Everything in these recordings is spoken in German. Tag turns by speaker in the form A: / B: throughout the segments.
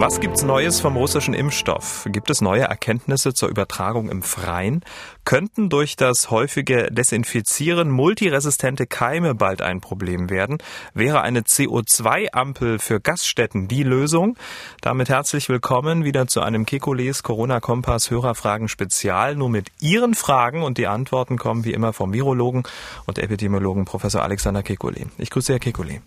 A: Was gibt's Neues vom russischen Impfstoff? Gibt es neue Erkenntnisse zur Übertragung im Freien? Könnten durch das häufige Desinfizieren multiresistente Keime bald ein Problem werden? Wäre eine CO2-Ampel für Gaststätten die Lösung? Damit herzlich willkommen wieder zu einem Kekules Corona-Kompass Hörerfragen Spezial. Nur mit Ihren Fragen und die Antworten kommen wie immer vom Virologen und Epidemiologen Professor Alexander Kekulé. Ich grüße Herr Kekulé.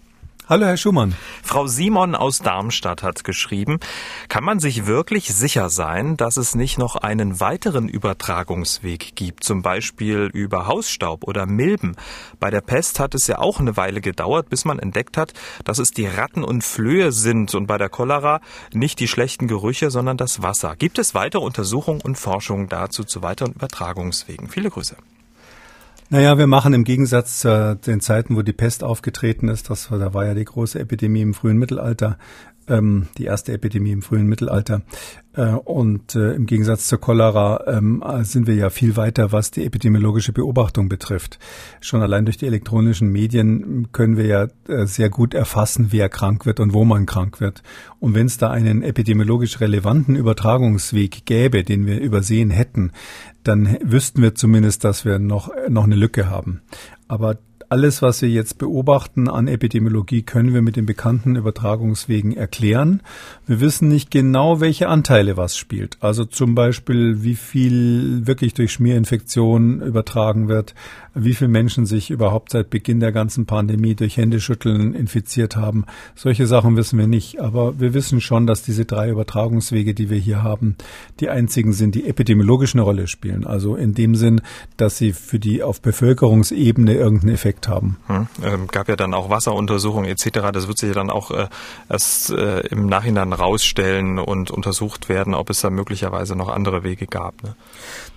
B: Hallo, Herr Schumann.
A: Frau Simon aus Darmstadt hat geschrieben, kann man sich wirklich sicher sein, dass es nicht noch einen weiteren Übertragungsweg gibt, zum Beispiel über Hausstaub oder Milben? Bei der Pest hat es ja auch eine Weile gedauert, bis man entdeckt hat, dass es die Ratten und Flöhe sind und bei der Cholera nicht die schlechten Gerüche, sondern das Wasser. Gibt es weitere Untersuchungen und Forschungen dazu zu weiteren Übertragungswegen? Viele Grüße.
B: Naja, wir machen im Gegensatz zu den Zeiten, wo die Pest aufgetreten ist, das da war ja die große Epidemie im frühen Mittelalter, ähm, die erste Epidemie im frühen Mittelalter. Äh, und äh, im Gegensatz zur Cholera ähm, sind wir ja viel weiter, was die epidemiologische Beobachtung betrifft. Schon allein durch die elektronischen Medien können wir ja äh, sehr gut erfassen, wer krank wird und wo man krank wird. Und wenn es da einen epidemiologisch relevanten Übertragungsweg gäbe, den wir übersehen hätten, dann wüssten wir zumindest, dass wir noch, noch eine Lücke haben. Aber alles, was wir jetzt beobachten an Epidemiologie, können wir mit den bekannten Übertragungswegen erklären. Wir wissen nicht genau, welche Anteile was spielt. Also zum Beispiel, wie viel wirklich durch Schmierinfektion übertragen wird, wie viele Menschen sich überhaupt seit Beginn der ganzen Pandemie durch Händeschütteln infiziert haben. Solche Sachen wissen wir nicht. Aber wir wissen schon, dass diese drei Übertragungswege, die wir hier haben, die einzigen sind, die epidemiologisch eine Rolle spielen. Also in dem Sinn, dass sie für die auf Bevölkerungsebene irgendeinen Effekt entdeckt haben.
A: Hm, ähm, gab ja dann auch Wasseruntersuchungen etc. Das wird sich ja dann auch äh, erst äh, im Nachhinein rausstellen und untersucht werden, ob es da möglicherweise noch andere Wege gab. Ne?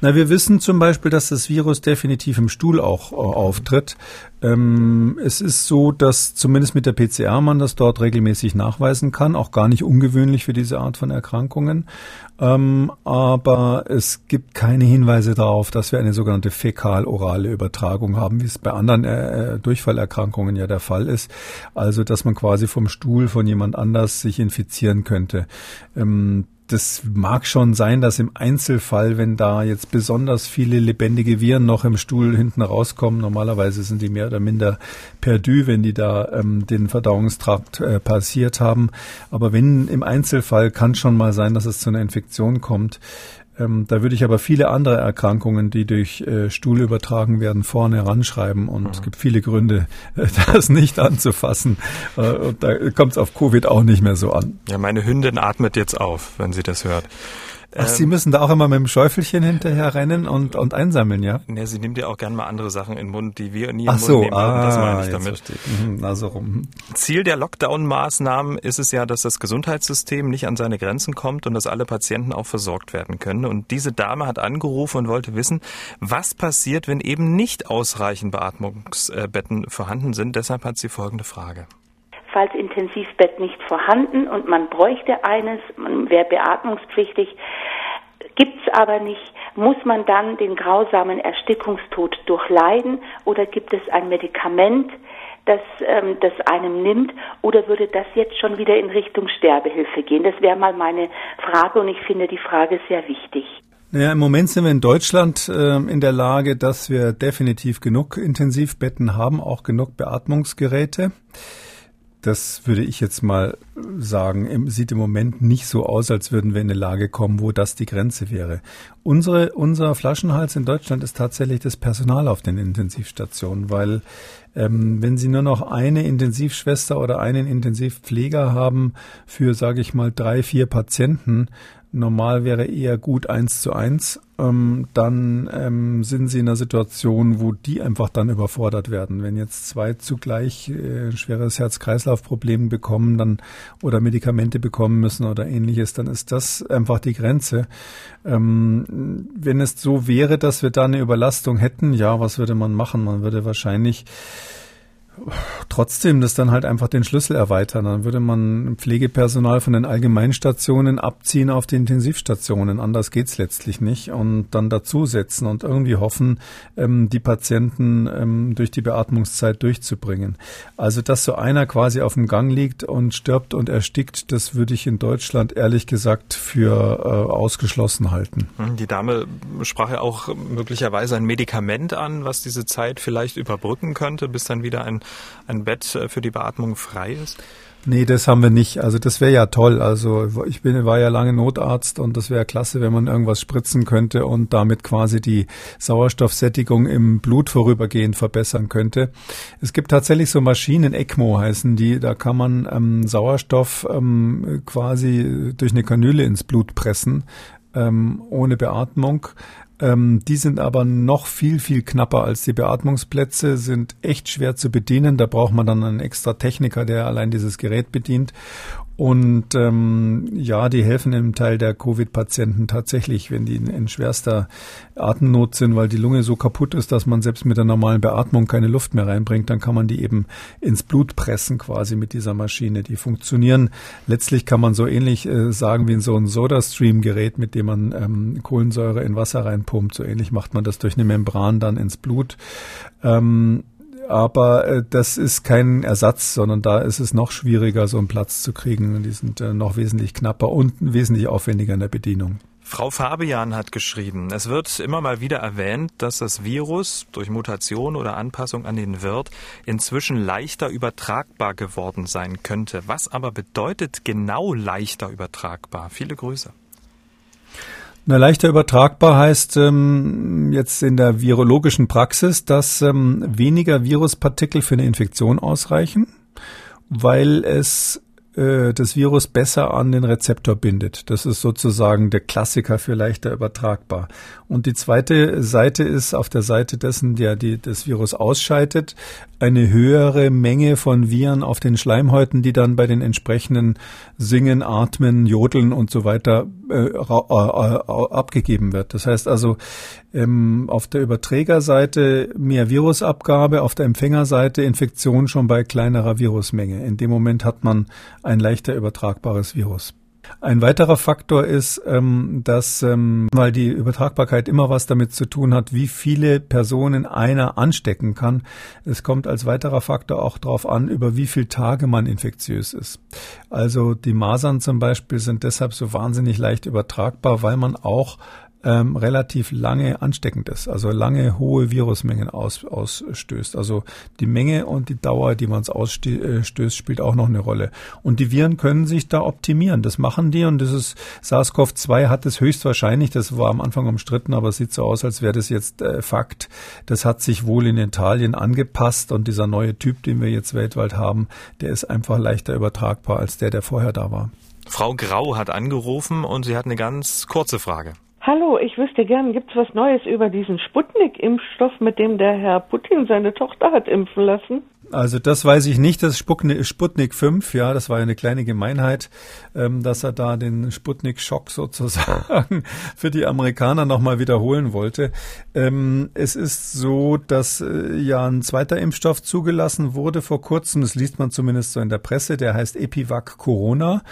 B: Na, wir wissen zum Beispiel, dass das Virus definitiv im Stuhl auch äh, auftritt. Ähm, es ist so, dass zumindest mit der PCR man das dort regelmäßig nachweisen kann, auch gar nicht ungewöhnlich für diese Art von Erkrankungen. Ähm, aber es gibt keine Hinweise darauf, dass wir eine sogenannte fäkal-orale Übertragung haben, wie es bei anderen äh, äh, Durchfallerkrankungen ja der Fall ist. Also, dass man quasi vom Stuhl von jemand anders sich infizieren könnte. Ähm, das mag schon sein, dass im Einzelfall, wenn da jetzt besonders viele lebendige Viren noch im Stuhl hinten rauskommen, normalerweise sind die mehr oder minder perdu, wenn die da ähm, den Verdauungstrakt äh, passiert haben. Aber wenn im Einzelfall kann schon mal sein, dass es zu einer Infektion kommt. Ähm, da würde ich aber viele andere Erkrankungen, die durch äh, Stuhl übertragen werden, vorne heranschreiben. Und mhm. es gibt viele Gründe, äh, das nicht anzufassen. Äh, und da kommt es auf Covid auch nicht mehr so an.
A: Ja, meine Hündin atmet jetzt auf, wenn sie das hört.
B: Ach, Sie müssen da auch immer mit dem Schäufelchen hinterher rennen und, und einsammeln, ja?
A: Ne, sie nimmt ja auch gerne mal andere Sachen in den Mund, die wir nie
B: in den
A: Mund
B: so,
A: nehmen
B: ah,
A: Das meine ich damit.
B: Mhm, also rum.
A: Ziel der Lockdown-Maßnahmen ist es ja, dass das Gesundheitssystem nicht an seine Grenzen kommt und dass alle Patienten auch versorgt werden können. Und diese Dame hat angerufen und wollte wissen, was passiert, wenn eben nicht ausreichend Beatmungsbetten vorhanden sind. Deshalb hat sie folgende Frage.
C: Intensivbett nicht vorhanden und man bräuchte eines, man wäre beatmungspflichtig, gibt's aber nicht. Muss man dann den grausamen Erstickungstod durchleiden oder gibt es ein Medikament, das ähm, das einem nimmt oder würde das jetzt schon wieder in Richtung Sterbehilfe gehen? Das wäre mal meine Frage und ich finde die Frage sehr wichtig.
B: Ja, im Moment sind wir in Deutschland äh, in der Lage, dass wir definitiv genug Intensivbetten haben, auch genug Beatmungsgeräte. Das würde ich jetzt mal sagen, sieht im Moment nicht so aus, als würden wir in eine Lage kommen, wo das die Grenze wäre. Unsere, unser Flaschenhals in Deutschland ist tatsächlich das Personal auf den Intensivstationen, weil ähm, wenn Sie nur noch eine Intensivschwester oder einen Intensivpfleger haben für, sage ich mal, drei, vier Patienten, normal wäre eher gut eins zu eins, ähm, dann ähm, sind sie in einer Situation, wo die einfach dann überfordert werden. Wenn jetzt zwei zugleich äh, schweres Herz-Kreislauf-Problem bekommen, dann oder Medikamente bekommen müssen oder ähnliches, dann ist das einfach die Grenze. Ähm, wenn es so wäre, dass wir da eine Überlastung hätten, ja, was würde man machen? Man würde wahrscheinlich Trotzdem, das dann halt einfach den Schlüssel erweitern. Dann würde man Pflegepersonal von den Allgemeinstationen abziehen auf die Intensivstationen. Anders geht's letztlich nicht. Und dann dazusetzen und irgendwie hoffen, ähm, die Patienten ähm, durch die Beatmungszeit durchzubringen. Also, dass so einer quasi auf dem Gang liegt und stirbt und erstickt, das würde ich in Deutschland ehrlich gesagt für äh, ausgeschlossen halten.
A: Hm, die Dame sprach ja auch möglicherweise ein Medikament an, was diese Zeit vielleicht überbrücken könnte, bis dann wieder ein ein Bett äh, für die Beatmung frei ist?
B: Nee, das haben wir nicht. Also das wäre ja toll. Also ich bin, war ja lange Notarzt und das wäre klasse, wenn man irgendwas spritzen könnte und damit quasi die Sauerstoffsättigung im Blut vorübergehend verbessern könnte. Es gibt tatsächlich so Maschinen, ECMO heißen die, da kann man ähm, Sauerstoff ähm, quasi durch eine Kanüle ins Blut pressen ähm, ohne Beatmung. Ähm, die sind aber noch viel, viel knapper als die Beatmungsplätze, sind echt schwer zu bedienen. Da braucht man dann einen extra Techniker, der allein dieses Gerät bedient. Und ähm, ja, die helfen im Teil der Covid-Patienten tatsächlich, wenn die in, in, schwerster Atemnot sind, weil die Lunge so kaputt ist, dass man selbst mit der normalen Beatmung keine Luft mehr reinbringt, dann kann man die eben ins Blut pressen quasi mit dieser Maschine. Die funktionieren. Letztlich kann man so ähnlich äh, sagen wie in so ein Soda-Stream-Gerät, mit dem man ähm, Kohlensäure in Wasser reinpumpt. So ähnlich macht man das durch eine Membran dann ins Blut. Ähm, aber äh, das ist kein Ersatz, sondern da ist es noch schwieriger, so einen Platz zu kriegen. Die sind äh, noch wesentlich knapper und wesentlich aufwendiger in der Bedienung.
A: Frau Fabian hat geschrieben, es wird immer mal wieder erwähnt, dass das Virus durch Mutation oder Anpassung an den Wirt inzwischen leichter übertragbar geworden sein könnte. Was aber bedeutet genau leichter übertragbar? Viele Grüße.
B: Na, leichter übertragbar heißt ähm, jetzt in der virologischen Praxis, dass ähm, weniger Viruspartikel für eine Infektion ausreichen, weil es äh, das Virus besser an den Rezeptor bindet. Das ist sozusagen der Klassiker für leichter übertragbar. Und die zweite Seite ist auf der Seite dessen, der die, das Virus ausscheidet, eine höhere Menge von Viren auf den Schleimhäuten, die dann bei den entsprechenden Singen, Atmen, Jodeln und so weiter äh, äh, abgegeben wird. Das heißt also, ähm, auf der Überträgerseite mehr Virusabgabe, auf der Empfängerseite Infektion schon bei kleinerer Virusmenge. In dem Moment hat man ein leichter übertragbares Virus. Ein weiterer Faktor ist, ähm, dass, ähm, weil die Übertragbarkeit immer was damit zu tun hat, wie viele Personen einer anstecken kann. Es kommt als weiterer Faktor auch darauf an, über wie viele Tage man infektiös ist. Also die Masern zum Beispiel sind deshalb so wahnsinnig leicht übertragbar, weil man auch ähm, relativ lange ansteckend ist, also lange hohe Virusmengen aus, ausstößt. Also die Menge und die Dauer, die man es ausstößt, äh, spielt auch noch eine Rolle. Und die Viren können sich da optimieren. Das machen die und ist SARS-CoV-2 hat es höchstwahrscheinlich, das war am Anfang umstritten, aber es sieht so aus, als wäre das jetzt äh, Fakt. Das hat sich wohl in Italien angepasst und dieser neue Typ, den wir jetzt weltweit haben, der ist einfach leichter übertragbar als der, der vorher da war.
A: Frau Grau hat angerufen und sie hat eine ganz kurze Frage.
D: Hallo, ich wüsste gern, gibt es was Neues über diesen Sputnik-Impfstoff, mit dem der Herr Putin seine Tochter hat impfen lassen?
B: Also das weiß ich nicht, das Sputnik, Sputnik 5, ja, das war ja eine kleine Gemeinheit, ähm, dass er da den Sputnik-Schock sozusagen für die Amerikaner nochmal wiederholen wollte. Ähm, es ist so, dass äh, ja ein zweiter Impfstoff zugelassen wurde vor kurzem, das liest man zumindest so in der Presse, der heißt Epivac Corona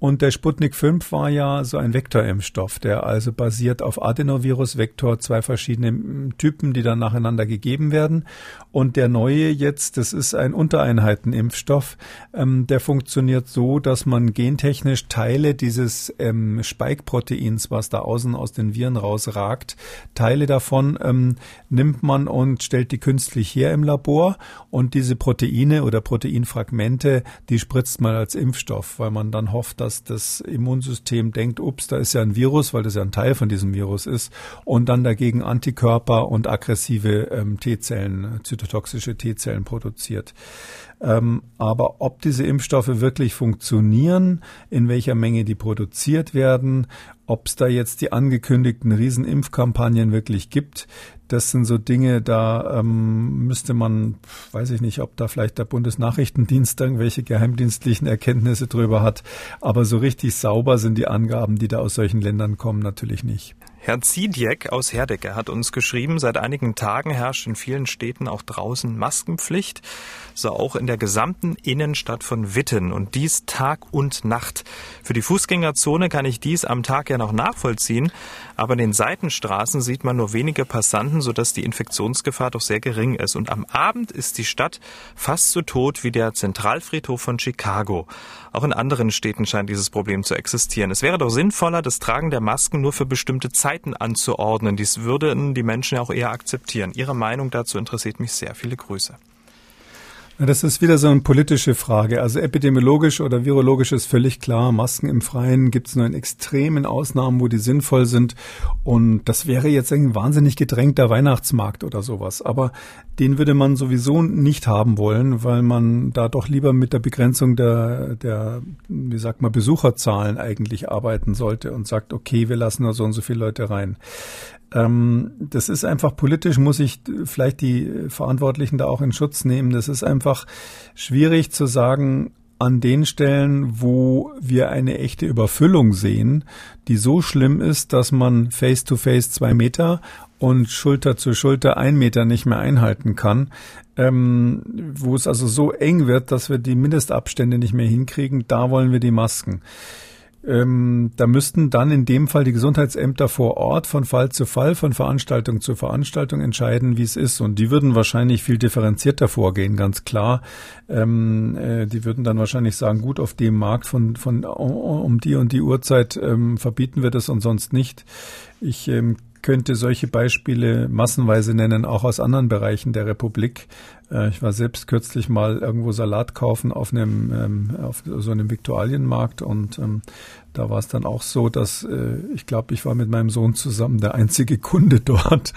B: und der Sputnik 5 war ja so ein Vektorimpfstoff, der also basiert auf Adenovirus-Vektor, zwei verschiedene Typen, die dann nacheinander gegeben werden. Und der neue jetzt, das ist ein Untereinheitenimpfstoff, ähm, der funktioniert so, dass man gentechnisch Teile dieses ähm, Spike-Proteins, was da außen aus den Viren rausragt, Teile davon ähm, nimmt man und stellt die künstlich her im Labor. Und diese Proteine oder Proteinfragmente, die spritzt man als Impfstoff, weil man dann hofft, dass dass das Immunsystem denkt, ups, da ist ja ein Virus, weil das ja ein Teil von diesem Virus ist, und dann dagegen Antikörper und aggressive ähm, T-Zellen, zytotoxische T-Zellen produziert. Ähm, aber ob diese Impfstoffe wirklich funktionieren, in welcher Menge die produziert werden, ob es da jetzt die angekündigten Riesenimpfkampagnen wirklich gibt, das sind so Dinge, da ähm, müsste man, weiß ich nicht, ob da vielleicht der Bundesnachrichtendienst irgendwelche geheimdienstlichen Erkenntnisse drüber hat, aber so richtig sauber sind die Angaben, die da aus solchen Ländern kommen, natürlich nicht.
A: Herr Ziedjek aus Herdecke hat uns geschrieben, seit einigen Tagen herrscht in vielen Städten auch draußen Maskenpflicht, so auch in der gesamten Innenstadt von Witten und dies Tag und Nacht. Für die Fußgängerzone kann ich dies am Tag ja noch nachvollziehen, aber in den Seitenstraßen sieht man nur wenige Passanten, sodass die Infektionsgefahr doch sehr gering ist. Und am Abend ist die Stadt fast so tot wie der Zentralfriedhof von Chicago. Auch in anderen Städten scheint dieses Problem zu existieren. Es wäre doch sinnvoller, das Tragen der Masken nur für bestimmte Zeiten anzuordnen. Dies würden die Menschen auch eher akzeptieren. Ihre Meinung dazu interessiert mich sehr. Viele Grüße.
B: Das ist wieder so eine politische Frage. Also epidemiologisch oder virologisch ist völlig klar, Masken im Freien gibt es nur in extremen Ausnahmen, wo die sinnvoll sind. Und das wäre jetzt ein wahnsinnig gedrängter Weihnachtsmarkt oder sowas. Aber den würde man sowieso nicht haben wollen, weil man da doch lieber mit der Begrenzung der, der wie sagt man, Besucherzahlen eigentlich arbeiten sollte und sagt, okay, wir lassen nur so und so viele Leute rein. Ähm, das ist einfach politisch, muss ich vielleicht die Verantwortlichen da auch in Schutz nehmen. Das ist einfach schwierig zu sagen, an den Stellen, wo wir eine echte Überfüllung sehen, die so schlimm ist, dass man face to face zwei Meter und Schulter zu Schulter ein Meter nicht mehr einhalten kann, ähm, wo es also so eng wird, dass wir die Mindestabstände nicht mehr hinkriegen, da wollen wir die Masken. Ähm, da müssten dann in dem Fall die Gesundheitsämter vor Ort von Fall zu Fall, von Veranstaltung zu Veranstaltung entscheiden, wie es ist. Und die würden wahrscheinlich viel differenzierter vorgehen, ganz klar. Ähm, äh, die würden dann wahrscheinlich sagen, gut, auf dem Markt von, von um die und die Uhrzeit ähm, verbieten wir das und sonst nicht. Ich ähm, könnte solche Beispiele massenweise nennen, auch aus anderen Bereichen der Republik. Äh, ich war selbst kürzlich mal irgendwo Salat kaufen auf einem, ähm, auf so einem Viktualienmarkt und ähm, da war es dann auch so, dass äh, ich glaube, ich war mit meinem Sohn zusammen der einzige Kunde dort,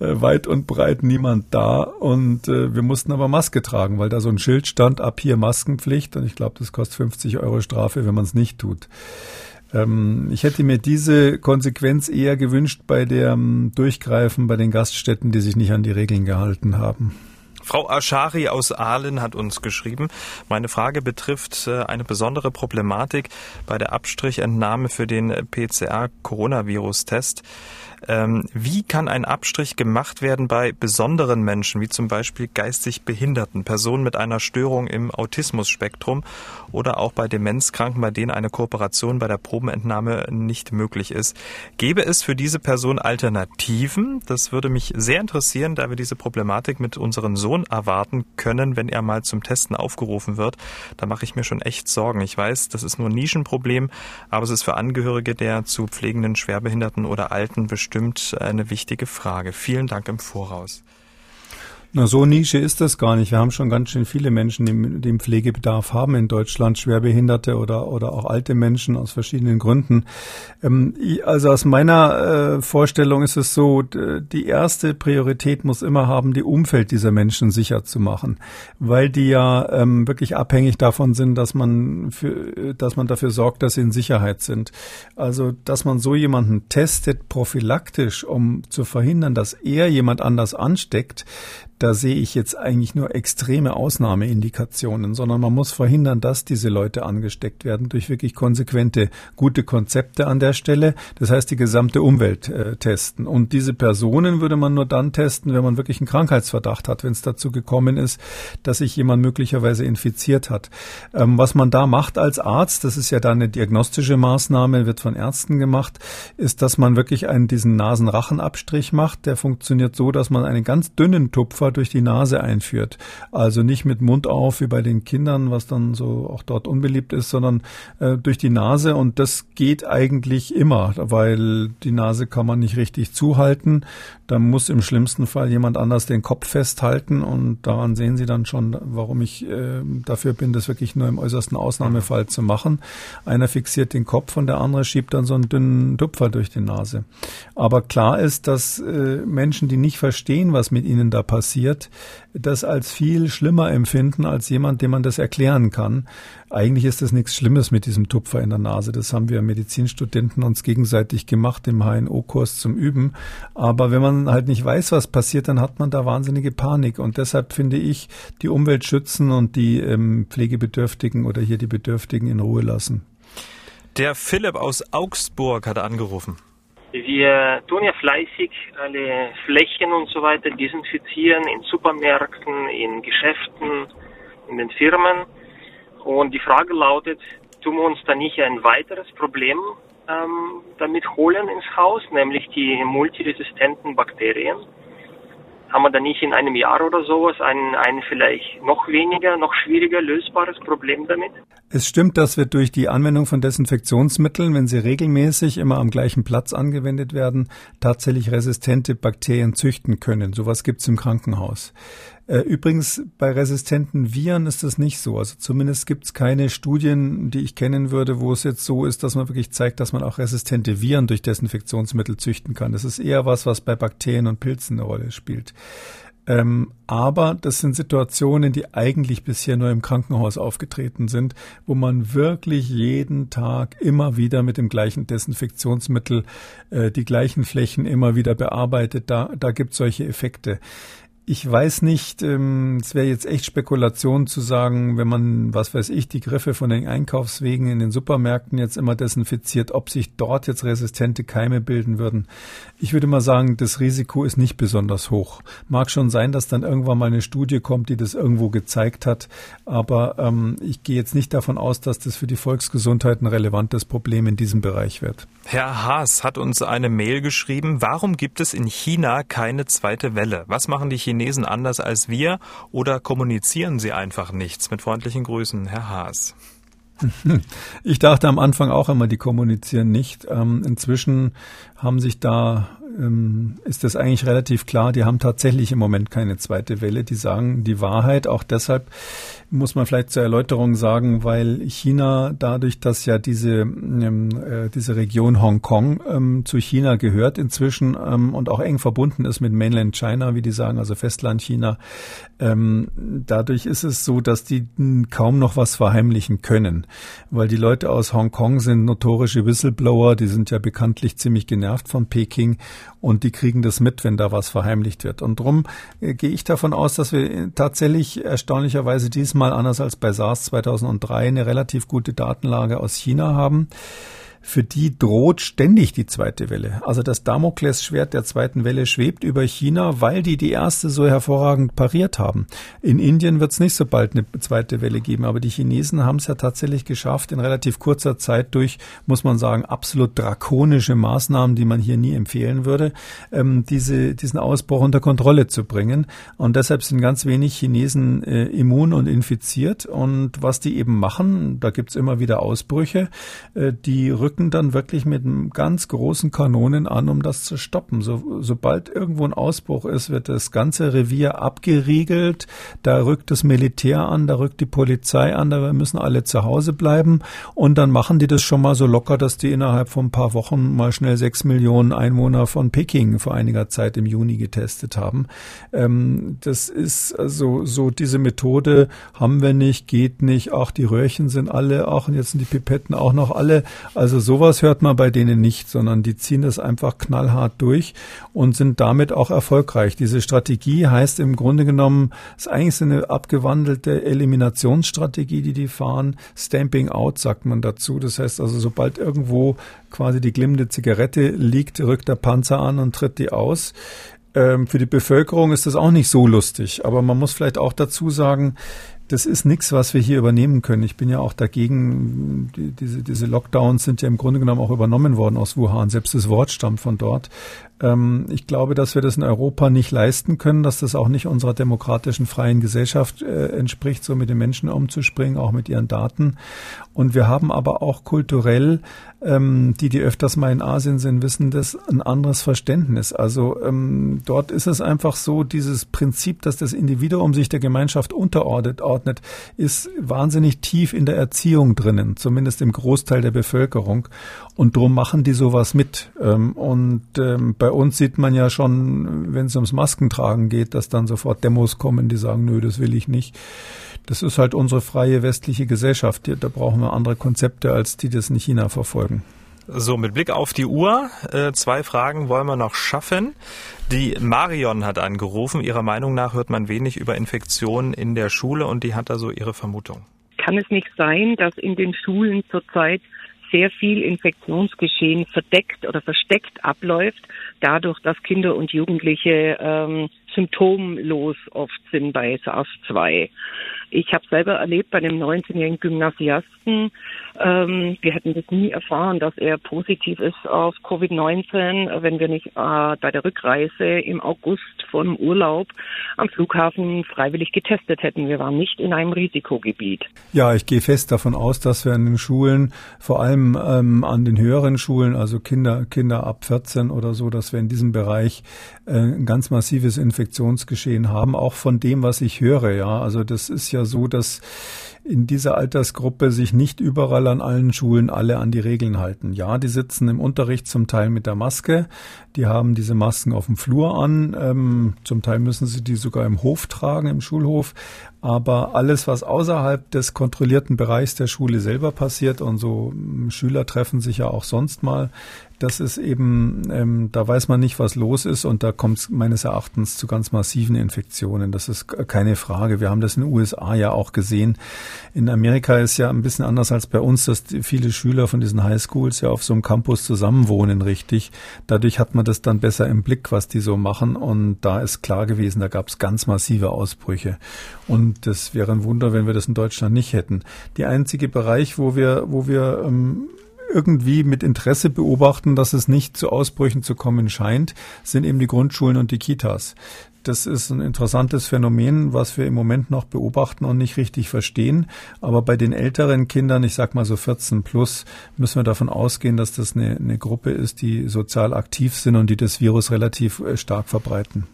B: äh, weit und breit niemand da und wir mussten aber Maske tragen, weil da so ein Schild stand, ab hier Maskenpflicht und ich glaube, das kostet 50 Euro Strafe, wenn man es nicht tut. Ähm, ich hätte mir diese Konsequenz eher gewünscht bei dem Durchgreifen bei den Gaststätten, die sich nicht an die Regeln gehalten haben.
A: Frau Aschari aus Aalen hat uns geschrieben. Meine Frage betrifft äh, eine besondere Problematik bei der Abstrichentnahme für den PCR-Coronavirus-Test. Ähm, wie kann ein Abstrich gemacht werden bei besonderen Menschen, wie zum Beispiel geistig behinderten Personen mit einer Störung im Autismusspektrum oder auch bei Demenzkranken, bei denen eine Kooperation bei der Probenentnahme nicht möglich ist? Gäbe es für diese Person Alternativen? Das würde mich sehr interessieren, da wir diese Problematik mit unserem Sohn erwarten können, wenn er mal zum Testen aufgerufen wird. Da mache ich mir schon echt Sorgen. Ich weiß, das ist nur ein Nischenproblem, aber es ist für Angehörige der zu pflegenden Schwerbehinderten oder Alten bestimmt bestimmt eine wichtige Frage. Vielen Dank im Voraus.
B: Na, so Nische ist das gar nicht. Wir haben schon ganz schön viele Menschen, die, die Pflegebedarf haben in Deutschland, Schwerbehinderte oder, oder auch alte Menschen aus verschiedenen Gründen. Ähm, also aus meiner äh, Vorstellung ist es so, die erste Priorität muss immer haben, die Umfeld dieser Menschen sicher zu machen, weil die ja ähm, wirklich abhängig davon sind, dass man für, dass man dafür sorgt, dass sie in Sicherheit sind. Also, dass man so jemanden testet prophylaktisch, um zu verhindern, dass er jemand anders ansteckt, da sehe ich jetzt eigentlich nur extreme Ausnahmeindikationen, sondern man muss verhindern, dass diese Leute angesteckt werden durch wirklich konsequente, gute Konzepte an der Stelle. Das heißt, die gesamte Umwelt äh, testen. Und diese Personen würde man nur dann testen, wenn man wirklich einen Krankheitsverdacht hat, wenn es dazu gekommen ist, dass sich jemand möglicherweise infiziert hat. Ähm, was man da macht als Arzt, das ist ja dann eine diagnostische Maßnahme, wird von Ärzten gemacht, ist, dass man wirklich einen diesen Nasenrachenabstrich macht. Der funktioniert so, dass man einen ganz dünnen Tupfer durch die Nase einführt. Also nicht mit Mund auf wie bei den Kindern, was dann so auch dort unbeliebt ist, sondern äh, durch die Nase und das geht eigentlich immer, weil die Nase kann man nicht richtig zuhalten. Da muss im schlimmsten Fall jemand anders den Kopf festhalten und daran sehen Sie dann schon, warum ich äh, dafür bin, das wirklich nur im äußersten Ausnahmefall zu machen. Einer fixiert den Kopf und der andere schiebt dann so einen dünnen Tupfer durch die Nase. Aber klar ist, dass äh, Menschen, die nicht verstehen, was mit ihnen da passiert, passiert, das als viel schlimmer empfinden als jemand, dem man das erklären kann. Eigentlich ist das nichts Schlimmes mit diesem Tupfer in der Nase. Das haben wir Medizinstudenten uns gegenseitig gemacht im HNO-Kurs zum Üben. Aber wenn man halt nicht weiß, was passiert, dann hat man da wahnsinnige Panik. Und deshalb finde ich, die Umwelt schützen und die ähm, Pflegebedürftigen oder hier die Bedürftigen in Ruhe lassen.
A: Der Philipp aus Augsburg hat angerufen.
E: Wir tun ja fleißig alle Flächen und so weiter desinfizieren in Supermärkten, in Geschäften, in den Firmen. Und die Frage lautet, tun wir uns da nicht ein weiteres Problem ähm, damit holen ins Haus, nämlich die multiresistenten Bakterien? haben wir da nicht in einem Jahr oder sowas ein, ein vielleicht noch weniger, noch schwieriger lösbares Problem damit?
B: Es stimmt, dass wir durch die Anwendung von Desinfektionsmitteln, wenn sie regelmäßig immer am gleichen Platz angewendet werden, tatsächlich resistente Bakterien züchten können. Sowas gibt es im Krankenhaus. Äh, übrigens, bei resistenten Viren ist das nicht so. Also zumindest gibt es keine Studien, die ich kennen würde, wo es jetzt so ist, dass man wirklich zeigt, dass man auch resistente Viren durch Desinfektionsmittel züchten kann. Das ist eher was, was bei Bakterien und Pilzen eine Rolle spielt. Ähm, aber das sind Situationen, die eigentlich bisher nur im Krankenhaus aufgetreten sind, wo man wirklich jeden Tag immer wieder mit dem gleichen Desinfektionsmittel äh, die gleichen Flächen immer wieder bearbeitet. Da, da gibt es solche Effekte. Ich weiß nicht, ähm, es wäre jetzt echt Spekulation zu sagen, wenn man, was weiß ich, die Griffe von den Einkaufswegen in den Supermärkten jetzt immer desinfiziert, ob sich dort jetzt resistente Keime bilden würden. Ich würde mal sagen, das Risiko ist nicht besonders hoch. Mag schon sein, dass dann irgendwann mal eine Studie kommt, die das irgendwo gezeigt hat, aber ähm, ich gehe jetzt nicht davon aus, dass das für die Volksgesundheit ein relevantes Problem in diesem Bereich wird.
A: Herr Haas hat uns eine Mail geschrieben. Warum gibt es in China keine zweite Welle? Was machen die Chinesen anders als wir? Oder kommunizieren sie einfach nichts? Mit freundlichen Grüßen, Herr Haas.
B: Ich dachte am Anfang auch immer, die kommunizieren nicht. Ähm, inzwischen haben sich da ähm, ist das eigentlich relativ klar. Die haben tatsächlich im Moment keine zweite Welle. Die sagen die Wahrheit. Auch deshalb muss man vielleicht zur Erläuterung sagen, weil China dadurch, dass ja diese, ähm, äh, diese Region Hongkong ähm, zu China gehört inzwischen ähm, und auch eng verbunden ist mit Mainland China, wie die sagen, also Festland China, ähm, dadurch ist es so, dass die kaum noch was verheimlichen können, weil die Leute aus Hongkong sind notorische Whistleblower, die sind ja bekanntlich ziemlich genervt von Peking und die kriegen das mit, wenn da was verheimlicht wird. Und darum äh, gehe ich davon aus, dass wir tatsächlich erstaunlicherweise diesmal anders als bei SARS 2003 eine relativ gute Datenlage aus China haben für die droht ständig die zweite Welle. Also das Damoklesschwert der zweiten Welle schwebt über China, weil die die erste so hervorragend pariert haben. In Indien wird es nicht so bald eine zweite Welle geben, aber die Chinesen haben es ja tatsächlich geschafft, in relativ kurzer Zeit durch, muss man sagen, absolut drakonische Maßnahmen, die man hier nie empfehlen würde, ähm, diese, diesen Ausbruch unter Kontrolle zu bringen. Und deshalb sind ganz wenig Chinesen äh, immun und infiziert. Und was die eben machen, da gibt es immer wieder Ausbrüche, äh, die rücken rücken dann wirklich mit ganz großen Kanonen an, um das zu stoppen. So, sobald irgendwo ein Ausbruch ist, wird das ganze Revier abgeriegelt. Da rückt das Militär an, da rückt die Polizei an, da müssen alle zu Hause bleiben. Und dann machen die das schon mal so locker, dass die innerhalb von ein paar Wochen mal schnell sechs Millionen Einwohner von Peking vor einiger Zeit im Juni getestet haben. Ähm, das ist also so diese Methode haben wir nicht, geht nicht. Auch die Röhrchen sind alle, auch und jetzt sind die Pipetten auch noch alle. Also sowas hört man bei denen nicht, sondern die ziehen das einfach knallhart durch und sind damit auch erfolgreich. Diese Strategie heißt im Grunde genommen, ist eigentlich so eine abgewandelte Eliminationsstrategie, die die fahren. Stamping out sagt man dazu. Das heißt also, sobald irgendwo quasi die glimmende Zigarette liegt, rückt der Panzer an und tritt die aus ähm, für die Bevölkerung ist das auch nicht so lustig. Aber man muss vielleicht auch dazu sagen, das ist nichts, was wir hier übernehmen können. Ich bin ja auch dagegen, die, diese, diese Lockdowns sind ja im Grunde genommen auch übernommen worden aus Wuhan. Selbst das Wort stammt von dort. Ähm, ich glaube, dass wir das in Europa nicht leisten können, dass das auch nicht unserer demokratischen freien Gesellschaft äh, entspricht, so mit den Menschen umzuspringen, auch mit ihren Daten. Und wir haben aber auch kulturell, ähm, die, die öfters mal in Asien sind, wissen das, ein anderes Verständnis. Also ähm, dort ist es einfach so, dieses Prinzip, dass das Individuum sich der Gemeinschaft unterordnet, ordnet, ist wahnsinnig tief in der Erziehung drinnen, zumindest im Großteil der Bevölkerung. Und drum machen die sowas mit. Ähm, und ähm, bei uns sieht man ja schon, wenn es ums Maskentragen geht, dass dann sofort Demos kommen, die sagen, nö, das will ich nicht. Das ist halt unsere freie westliche Gesellschaft. Da brauchen wir andere Konzepte, als die das in China verfolgen.
A: So, mit Blick auf die Uhr, äh, zwei Fragen wollen wir noch schaffen. Die Marion hat angerufen. Ihrer Meinung nach hört man wenig über Infektionen in der Schule und die hat da so ihre Vermutung.
F: Kann es nicht sein, dass in den Schulen zurzeit sehr viel Infektionsgeschehen verdeckt oder versteckt abläuft, dadurch, dass Kinder und Jugendliche ähm, symptomlos oft sind bei SARS-2. Ich habe selber erlebt bei einem 19-jährigen Gymnasiasten, ähm, wir hätten das nie erfahren, dass er positiv ist auf Covid-19, wenn wir nicht äh, bei der Rückreise im August vom Urlaub am Flughafen freiwillig getestet hätten. Wir waren nicht in einem Risikogebiet.
B: Ja, ich gehe fest davon aus, dass wir an den Schulen, vor allem ähm, an den höheren Schulen, also Kinder, Kinder ab 14 oder so, dass wir in diesem Bereich äh, ein ganz massives Infektionsgeschehen haben, auch von dem, was ich höre. Ja, also das ist ja so, dass in dieser Altersgruppe sich nicht überall an allen Schulen alle an die Regeln halten. Ja, die sitzen im Unterricht zum Teil mit der Maske, die haben diese Masken auf dem Flur an, ähm, zum Teil müssen sie die sogar im Hof tragen, im Schulhof, aber alles, was außerhalb des kontrollierten Bereichs der Schule selber passiert und so ähm, Schüler treffen sich ja auch sonst mal, das ist eben, ähm, da weiß man nicht, was los ist und da kommt es meines Erachtens zu ganz massiven Infektionen. Das ist keine Frage. Wir haben das in den USA ja auch gesehen. In Amerika ist ja ein bisschen anders als bei uns, dass viele Schüler von diesen Highschools ja auf so einem Campus zusammenwohnen, richtig. Dadurch hat man das dann besser im Blick, was die so machen und da ist klar gewesen, da gab es ganz massive Ausbrüche. Und das wäre ein Wunder, wenn wir das in Deutschland nicht hätten. Die einzige Bereich, wo wir, wo wir ähm, irgendwie mit Interesse beobachten, dass es nicht zu Ausbrüchen zu kommen scheint, sind eben die Grundschulen und die Kitas. Das ist ein interessantes Phänomen, was wir im Moment noch beobachten und nicht richtig verstehen. Aber bei den älteren Kindern, ich sag mal so 14 plus, müssen wir davon ausgehen, dass das eine, eine Gruppe ist, die sozial aktiv sind und die das Virus relativ äh, stark verbreiten.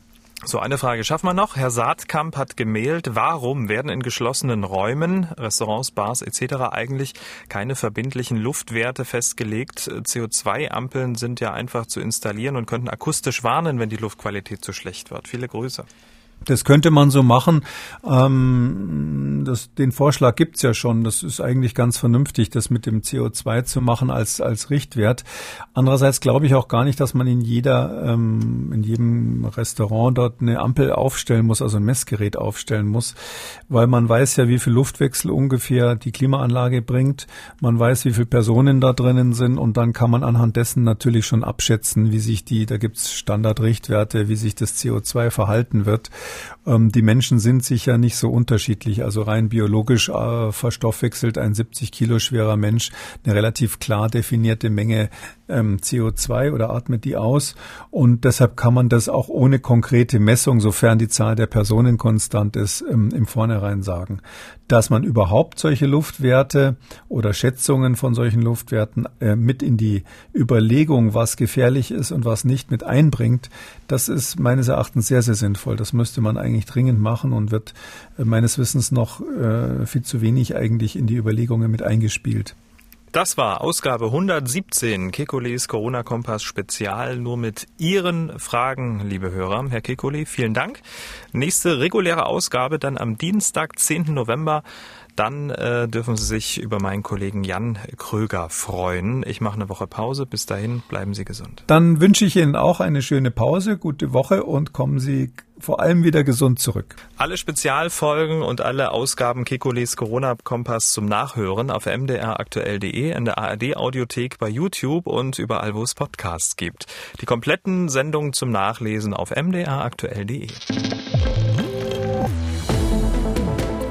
A: So, eine Frage schaffen wir noch. Herr Saatkamp hat gemailt, warum werden in geschlossenen Räumen, Restaurants, Bars etc. eigentlich keine verbindlichen Luftwerte festgelegt? CO2-Ampeln sind ja einfach zu installieren und könnten akustisch warnen, wenn die Luftqualität zu schlecht wird. Viele Grüße.
B: Das könnte man so machen. Ähm, das, den Vorschlag gibt's ja schon. Das ist eigentlich ganz vernünftig, das mit dem CO2 zu machen als, als Richtwert. Andererseits glaube ich auch gar nicht, dass man in jeder, ähm, in jedem Restaurant dort eine Ampel aufstellen muss, also ein Messgerät aufstellen muss, weil man weiß ja, wie viel Luftwechsel ungefähr die Klimaanlage bringt. Man weiß, wie viele Personen da drinnen sind und dann kann man anhand dessen natürlich schon abschätzen, wie sich die, da gibt's Standardrichtwerte, wie sich das CO2 verhalten wird. Ähm, die Menschen sind sicher nicht so unterschiedlich. Also rein biologisch äh, verstoffwechselt ein 70 Kilo schwerer Mensch eine relativ klar definierte Menge ähm, CO2 oder atmet die aus. Und deshalb kann man das auch ohne konkrete Messung, sofern die Zahl der Personen konstant ist, ähm, im Vornherein sagen. Dass man überhaupt solche Luftwerte oder Schätzungen von solchen Luftwerten äh, mit in die Überlegung, was gefährlich ist und was nicht mit einbringt, das ist meines Erachtens sehr, sehr sinnvoll. Das müsste man eigentlich dringend machen und wird äh, meines Wissens noch äh, viel zu wenig eigentlich in die Überlegungen mit eingespielt.
A: Das war Ausgabe 117 Kekules Corona-Kompass Spezial nur mit Ihren Fragen, liebe Hörer. Herr Kekule, vielen Dank. Nächste reguläre Ausgabe dann am Dienstag, 10. November. Dann äh, dürfen Sie sich über meinen Kollegen Jan Kröger freuen. Ich mache eine Woche Pause. Bis dahin bleiben Sie gesund.
B: Dann wünsche ich Ihnen auch eine schöne Pause, gute Woche und kommen Sie vor allem wieder gesund zurück.
A: Alle Spezialfolgen und alle Ausgaben Kekules Corona-Kompass zum Nachhören auf mdraktuell.de, in der ARD-Audiothek bei YouTube und überall, wo es Podcasts gibt. Die kompletten Sendungen zum Nachlesen auf mdraktuell.de.